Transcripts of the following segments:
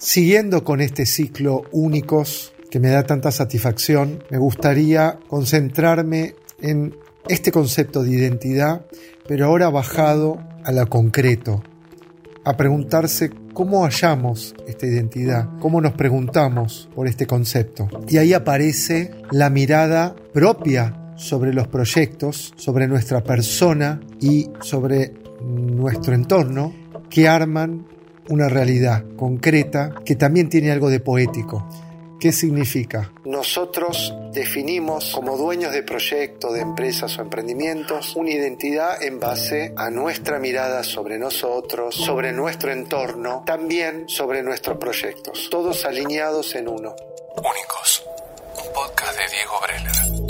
Siguiendo con este ciclo únicos que me da tanta satisfacción, me gustaría concentrarme en este concepto de identidad, pero ahora bajado a lo concreto, a preguntarse cómo hallamos esta identidad, cómo nos preguntamos por este concepto. Y ahí aparece la mirada propia sobre los proyectos, sobre nuestra persona y sobre nuestro entorno que arman una realidad concreta que también tiene algo de poético. ¿Qué significa? Nosotros definimos como dueños de proyectos, de empresas o emprendimientos una identidad en base a nuestra mirada sobre nosotros, sobre nuestro entorno, también sobre nuestros proyectos, todos alineados en uno. Únicos, un podcast de Diego Breller.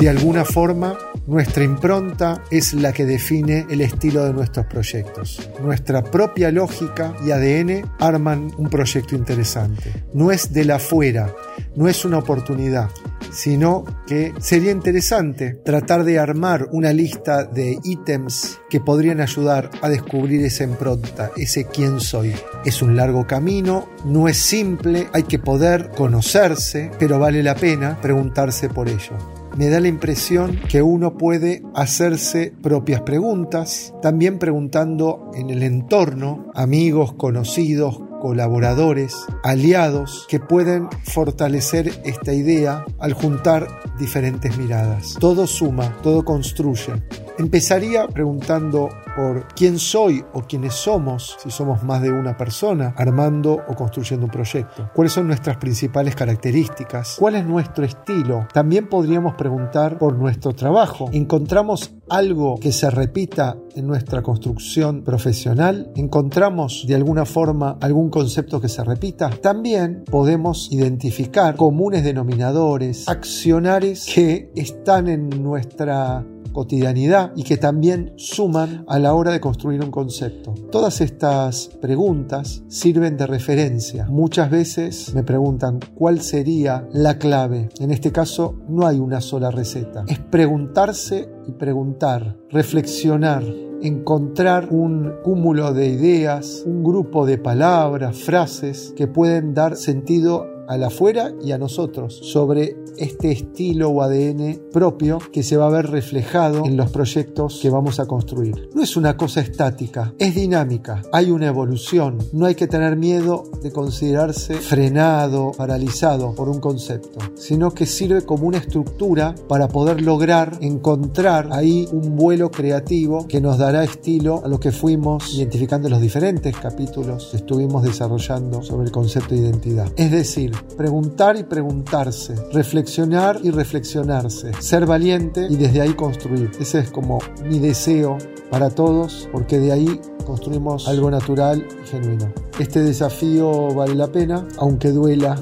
De alguna forma, nuestra impronta es la que define el estilo de nuestros proyectos. Nuestra propia lógica y ADN arman un proyecto interesante. No es de la afuera, no es una oportunidad, sino que sería interesante tratar de armar una lista de ítems que podrían ayudar a descubrir esa impronta, ese quién soy. Es un largo camino, no es simple, hay que poder conocerse, pero vale la pena preguntarse por ello me da la impresión que uno puede hacerse propias preguntas, también preguntando en el entorno, amigos, conocidos, colaboradores, aliados que pueden fortalecer esta idea al juntar diferentes miradas. Todo suma, todo construye. Empezaría preguntando por quién soy o quiénes somos, si somos más de una persona, armando o construyendo un proyecto. ¿Cuáles son nuestras principales características? ¿Cuál es nuestro estilo? También podríamos preguntar por nuestro trabajo. ¿Encontramos algo que se repita en nuestra construcción profesional? ¿Encontramos de alguna forma algún concepto que se repita? También podemos identificar comunes denominadores, accionares que están en nuestra cotidianidad y que también suman a la hora de construir un concepto. Todas estas preguntas sirven de referencia. Muchas veces me preguntan cuál sería la clave. En este caso no hay una sola receta. Es preguntarse y preguntar, reflexionar, encontrar un cúmulo de ideas, un grupo de palabras, frases que pueden dar sentido al afuera y a nosotros sobre este estilo o ADN propio que se va a ver reflejado en los proyectos que vamos a construir. No es una cosa estática, es dinámica, hay una evolución, no hay que tener miedo de considerarse frenado, paralizado por un concepto, sino que sirve como una estructura para poder lograr encontrar ahí un vuelo creativo que nos dará estilo a lo que fuimos identificando en los diferentes capítulos que estuvimos desarrollando sobre el concepto de identidad. Es decir, preguntar y preguntarse, reflexionar y reflexionarse, ser valiente y desde ahí construir. Ese es como mi deseo para todos, porque de ahí construimos algo natural y genuino. Este desafío vale la pena, aunque duela.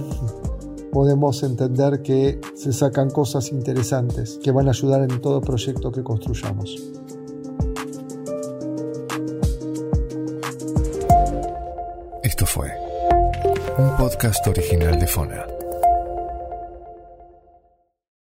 Podemos entender que se sacan cosas interesantes que van a ayudar en todo proyecto que construyamos. Esto fue un podcast original de Fona.